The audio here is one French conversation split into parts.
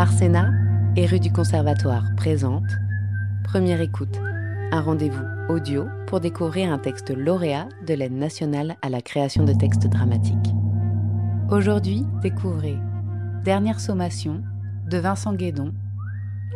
Arsena et rue du Conservatoire présente Première écoute, un rendez-vous audio pour découvrir un texte lauréat de l'aide nationale à la création de textes dramatiques. Aujourd'hui, découvrez Dernière sommation de Vincent Guédon,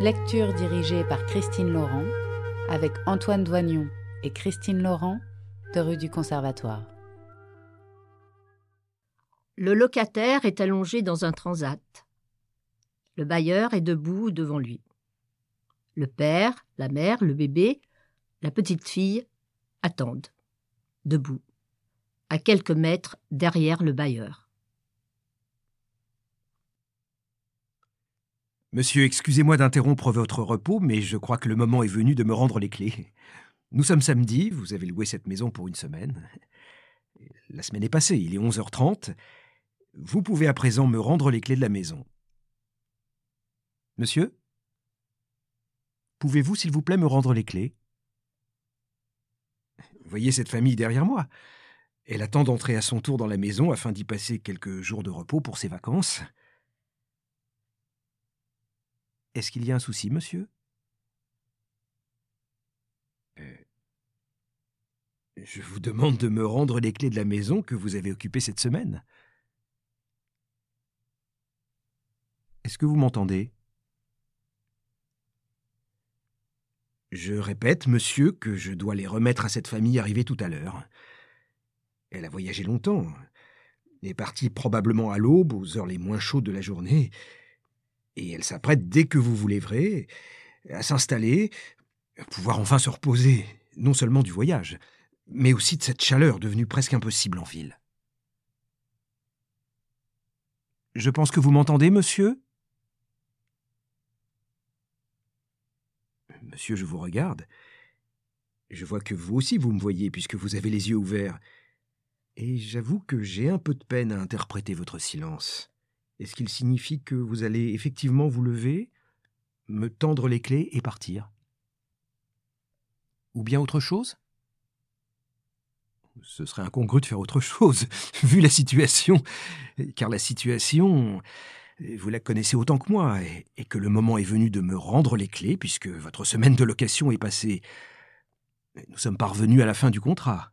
lecture dirigée par Christine Laurent avec Antoine Doignon et Christine Laurent de rue du Conservatoire. Le locataire est allongé dans un transat. Le bailleur est debout devant lui. Le père, la mère, le bébé, la petite fille attendent, debout, à quelques mètres derrière le bailleur. Monsieur, excusez-moi d'interrompre votre repos, mais je crois que le moment est venu de me rendre les clés. Nous sommes samedi, vous avez loué cette maison pour une semaine. La semaine est passée, il est 11h30. Vous pouvez à présent me rendre les clés de la maison. Monsieur? Pouvez-vous, s'il vous plaît, me rendre les clés? Voyez cette famille derrière moi. Elle attend d'entrer à son tour dans la maison afin d'y passer quelques jours de repos pour ses vacances. Est-ce qu'il y a un souci, monsieur? Euh, Je vous demande de me rendre les clés de la maison que vous avez occupée cette semaine. Est-ce que vous m'entendez? Je répète, monsieur, que je dois les remettre à cette famille arrivée tout à l'heure. Elle a voyagé longtemps, est partie probablement à l'aube, aux heures les moins chaudes de la journée, et elle s'apprête dès que vous vous lèverez à s'installer, à pouvoir enfin se reposer, non seulement du voyage, mais aussi de cette chaleur devenue presque impossible en ville. Je pense que vous m'entendez, monsieur? Monsieur, je vous regarde. Je vois que vous aussi vous me voyez, puisque vous avez les yeux ouverts. Et j'avoue que j'ai un peu de peine à interpréter votre silence. Est-ce qu'il signifie que vous allez effectivement vous lever, me tendre les clés et partir? Ou bien autre chose? Ce serait incongru de faire autre chose, vu la situation, car la situation, vous la connaissez autant que moi, et, que le moment est venu de me rendre les clés, puisque votre semaine de location est passée. Nous sommes parvenus à la fin du contrat.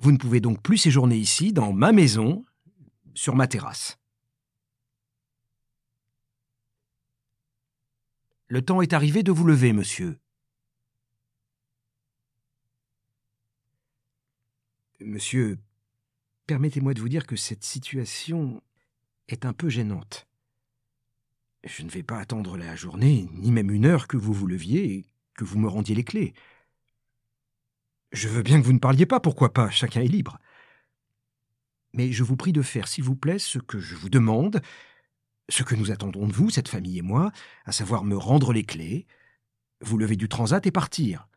Vous ne pouvez donc plus séjourner ici, dans ma maison, sur ma terrasse. Le temps est arrivé de vous lever, monsieur. Monsieur, permettez-moi de vous dire que cette situation est un peu gênante. Je ne vais pas attendre la journée, ni même une heure que vous vous leviez et que vous me rendiez les clés. Je veux bien que vous ne parliez pas, pourquoi pas, chacun est libre. Mais je vous prie de faire, s'il vous plaît, ce que je vous demande, ce que nous attendons de vous, cette famille et moi, à savoir me rendre les clés, vous lever du transat et partir.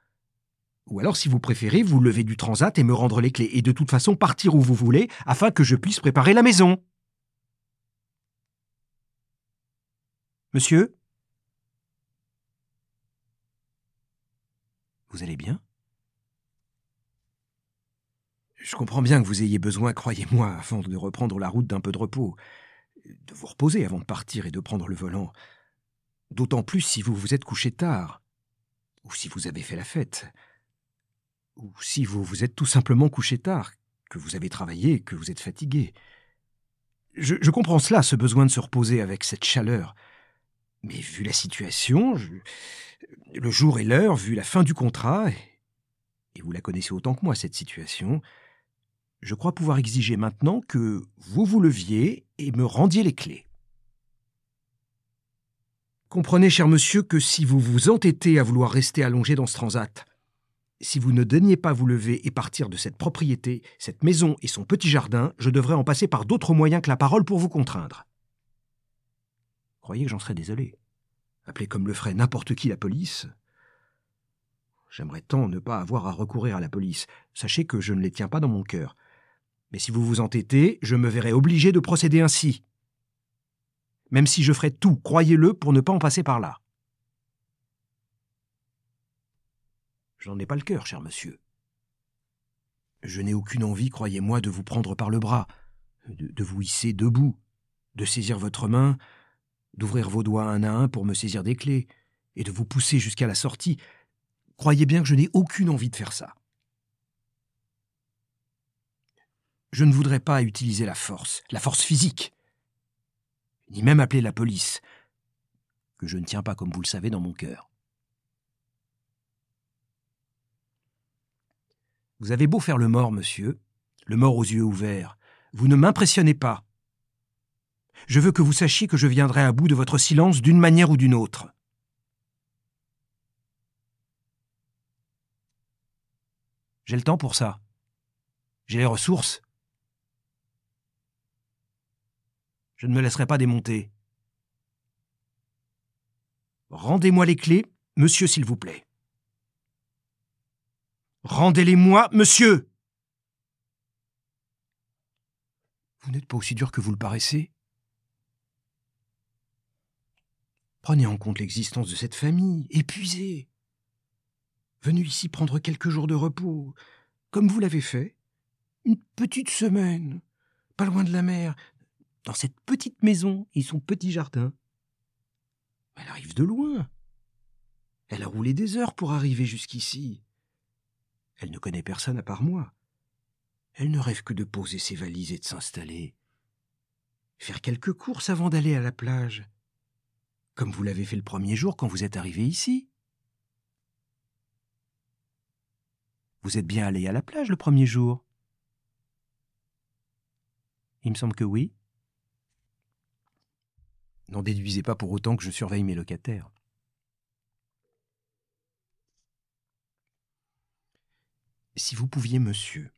Ou alors, si vous préférez, vous lever du transat et me rendre les clés, et de toute façon partir où vous voulez, afin que je puisse préparer la maison. Monsieur? Vous allez bien? Je comprends bien que vous ayez besoin, croyez-moi, avant de reprendre la route d'un peu de repos, de vous reposer avant de partir et de prendre le volant. D'autant plus si vous vous êtes couché tard, ou si vous avez fait la fête, ou si vous vous êtes tout simplement couché tard, que vous avez travaillé, que vous êtes fatigué. Je, comprends cela, ce besoin de se reposer avec cette chaleur, mais vu la situation, le jour et l'heure, vu la fin du contrat, et vous la connaissez autant que moi, cette situation, je crois pouvoir exiger maintenant que vous vous leviez et me rendiez les clés. Comprenez, cher monsieur, que si vous vous entêtez à vouloir rester allongé dans ce transat, si vous ne daignez pas vous lever et partir de cette propriété, cette maison et son petit jardin, je devrais en passer par d'autres moyens que la parole pour vous contraindre. J'en serais désolé. Appelez comme le ferait n'importe qui la police. J'aimerais tant ne pas avoir à recourir à la police. Sachez que je ne les tiens pas dans mon cœur. Mais si vous vous entêtez, je me verrai obligé de procéder ainsi. Même si je ferais tout, croyez-le, pour ne pas en passer par là. Je n'en ai pas le cœur, cher monsieur. Je n'ai aucune envie, croyez-moi, de vous prendre par le bras, de vous hisser debout, de saisir votre main, d'ouvrir vos doigts un à un pour me saisir des clés, et de vous pousser jusqu'à la sortie. Croyez bien que je n'ai aucune envie de faire ça. Je ne voudrais pas utiliser la force, la force physique, ni même appeler la police, que je ne tiens pas, comme vous le savez, dans mon cœur. Vous avez beau faire le mort, monsieur, le mort aux yeux ouverts, vous ne m'impressionnez pas. Je veux que vous sachiez que je viendrai à bout de votre silence d'une manière ou d'une autre. J'ai le temps pour ça. J'ai les ressources. Je ne me laisserai pas démonter. Rendez-moi les clés, monsieur, s'il vous plaît. Rendez-les-moi, monsieur. Vous n'êtes pas aussi dur que vous le paraissez. Prenez en compte l'existence de cette famille, épuisée, venue ici prendre quelques jours de repos, comme vous l'avez fait, une petite semaine, pas loin de la mer, dans cette petite maison et son petit jardin. Elle arrive de loin. Elle a roulé des heures pour arriver jusqu'ici. Elle ne connaît personne à part moi. Elle ne rêve que de poser ses valises et de s'installer. Faire quelques courses avant d'aller à la plage. Comme vous l'avez fait le premier jour quand vous êtes arrivé ici. Vous êtes bien allé à la plage le premier jour Il me semble que oui. N'en déduisez pas pour autant que je surveille mes locataires. Si vous pouviez, monsieur,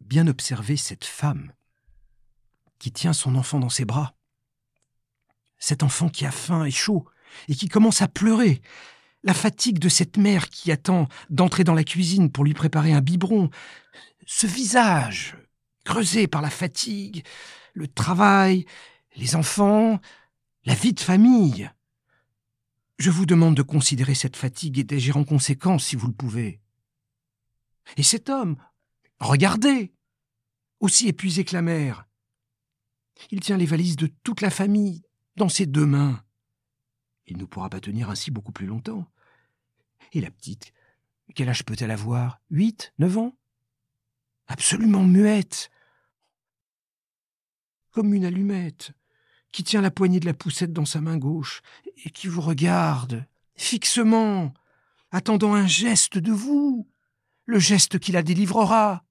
bien observer cette femme qui tient son enfant dans ses bras, cet enfant qui a faim et chaud, et qui commence à pleurer, la fatigue de cette mère qui attend d'entrer dans la cuisine pour lui préparer un biberon, ce visage creusé par la fatigue, le travail, les enfants, la vie de famille. Je vous demande de considérer cette fatigue et d'agir en conséquence si vous le pouvez. Et cet homme, regardez, aussi épuisé que la mère. Il tient les valises de toute la famille dans ses deux mains. Il ne pourra pas tenir ainsi beaucoup plus longtemps. Et la petite, quel âge peut-elle avoir? Huit? Neuf ans? Absolument muette. Comme une allumette, qui tient la poignée de la poussette dans sa main gauche, et qui vous regarde, fixement, attendant un geste de vous, le geste qui la délivrera.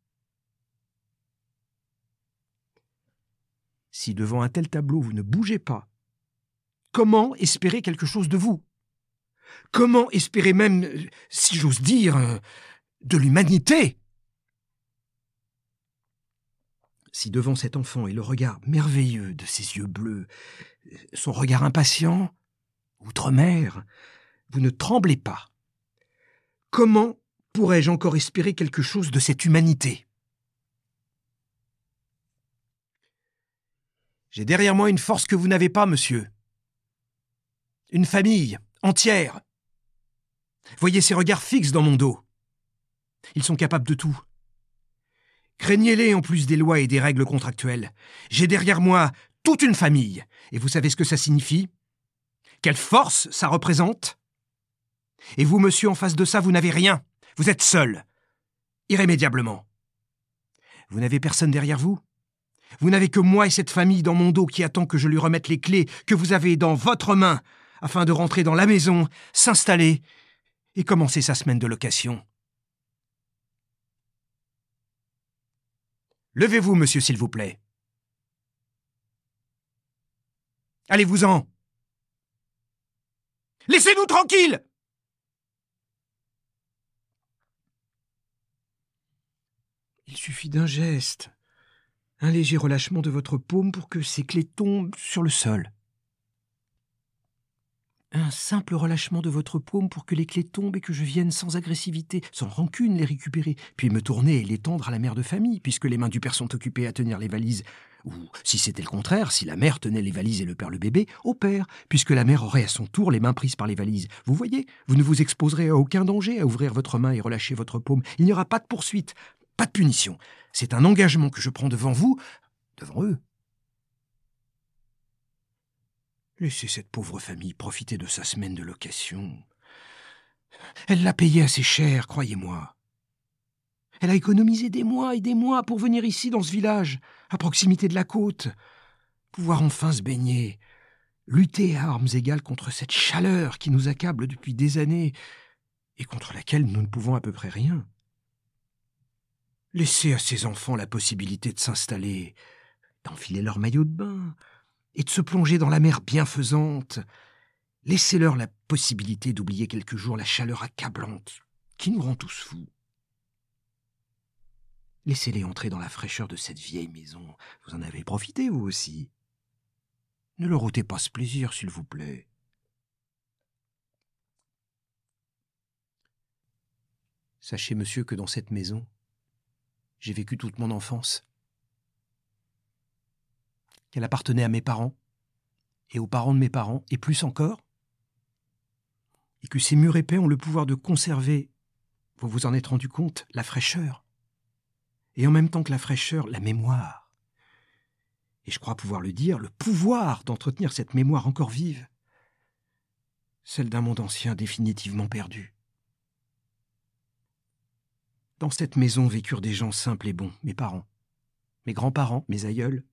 Si devant un tel tableau vous ne bougez pas, comment espérer quelque chose de vous? Comment espérer même, si j'ose dire, de l'humanité? Si devant cet enfant et le regard merveilleux de ses yeux bleus, son regard impatient, outre-mer, vous ne tremblez pas, comment pourrais-je encore espérer quelque chose de cette humanité? J'ai derrière moi une force que vous n'avez pas, monsieur. Une famille entière. Voyez ces regards fixes dans mon dos. Ils sont capables de tout. Craignez-les en plus des lois et des règles contractuelles. J'ai derrière moi toute une famille. Et vous savez ce que ça signifie? Quelle force ça représente? Et vous, monsieur, en face de ça, vous n'avez rien. Vous êtes seul. Irrémédiablement. Vous n'avez personne derrière vous Vous n'avez que moi et cette famille dans mon dos qui attend que je lui remette les clés que vous avez dans votre main afin de rentrer dans la maison, s'installer et commencer sa semaine de location. Levez-vous, monsieur, s'il vous plaît. Allez-vous-en. Laissez-nous tranquilles. Il suffit d'un geste, un léger relâchement de votre paume pour que ces clés tombent sur le sol. Un simple relâchement de votre paume pour que les clés tombent et que je vienne sans agressivité, sans rancune les récupérer, puis me tourner et les tendre à la mère de famille, puisque les mains du père sont occupées à tenir les valises. Ou, si c'était le contraire, si la mère tenait les valises et le père le bébé, au père, puisque la mère aurait à son tour les mains prises par les valises. Vous voyez, vous ne vous exposerez à aucun danger à ouvrir votre main et relâcher votre paume. Il n'y aura pas de poursuite, pas de punition. C'est un engagement que je prends devant vous, devant eux. Laissez cette pauvre famille profiter de sa semaine de location. Elle l'a payé assez cher, croyez-moi. Elle a économisé des mois et des mois pour venir ici dans ce village, à proximité de la côte, pouvoir enfin se baigner, lutter à armes égales contre cette chaleur qui nous accable depuis des années et contre laquelle nous ne pouvons à peu près rien. Laissez à ces enfants la possibilité de s'installer, d'enfiler leur maillot de bain et de se plonger dans la mer bienfaisante. Laissez-leur la possibilité d'oublier quelques jours la chaleur accablante qui nous rend tous fous. Laissez-les entrer dans la fraîcheur de cette vieille maison. Vous en avez profité, vous aussi. Ne leur ôtez pas ce plaisir, s'il vous plaît. Sachez, monsieur, que dans cette maison, j'ai vécu toute mon enfance. Qu'elle appartenait à mes parents, et aux parents de mes parents, et plus encore. Et que ces murs épais ont le pouvoir de conserver, vous vous en êtes rendu compte, la fraîcheur. Et en même temps que la fraîcheur, la mémoire. Et je crois pouvoir le dire, le pouvoir d'entretenir cette mémoire encore vive. Celle d'un monde ancien définitivement perdu. Dans cette maison vécurent des gens simples et bons, mes parents, mes grands-parents, mes aïeuls.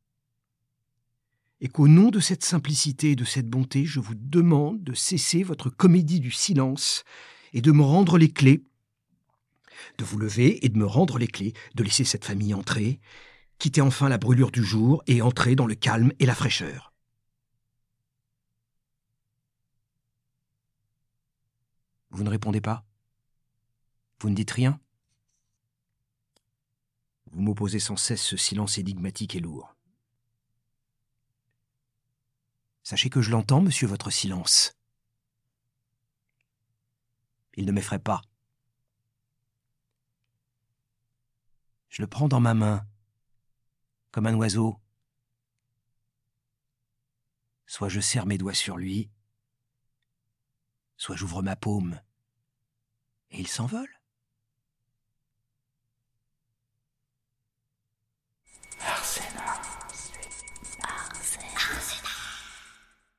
Et qu'au nom de cette simplicité et de cette bonté, je vous demande de cesser votre comédie du silence et de me rendre les clés, de vous lever et de me rendre les clés, de laisser cette famille entrer, quitter enfin la brûlure du jour et entrer dans le calme et la fraîcheur. Vous ne répondez pas? Vous ne dites rien? Vous m'opposez sans cesse ce silence énigmatique et lourd. Sachez que je l'entends, monsieur, votre silence. Il ne m'effraie pas. Je le prends dans ma main, comme un oiseau. Soit je serre mes doigts sur lui, soit j'ouvre ma paume, et il s'envole.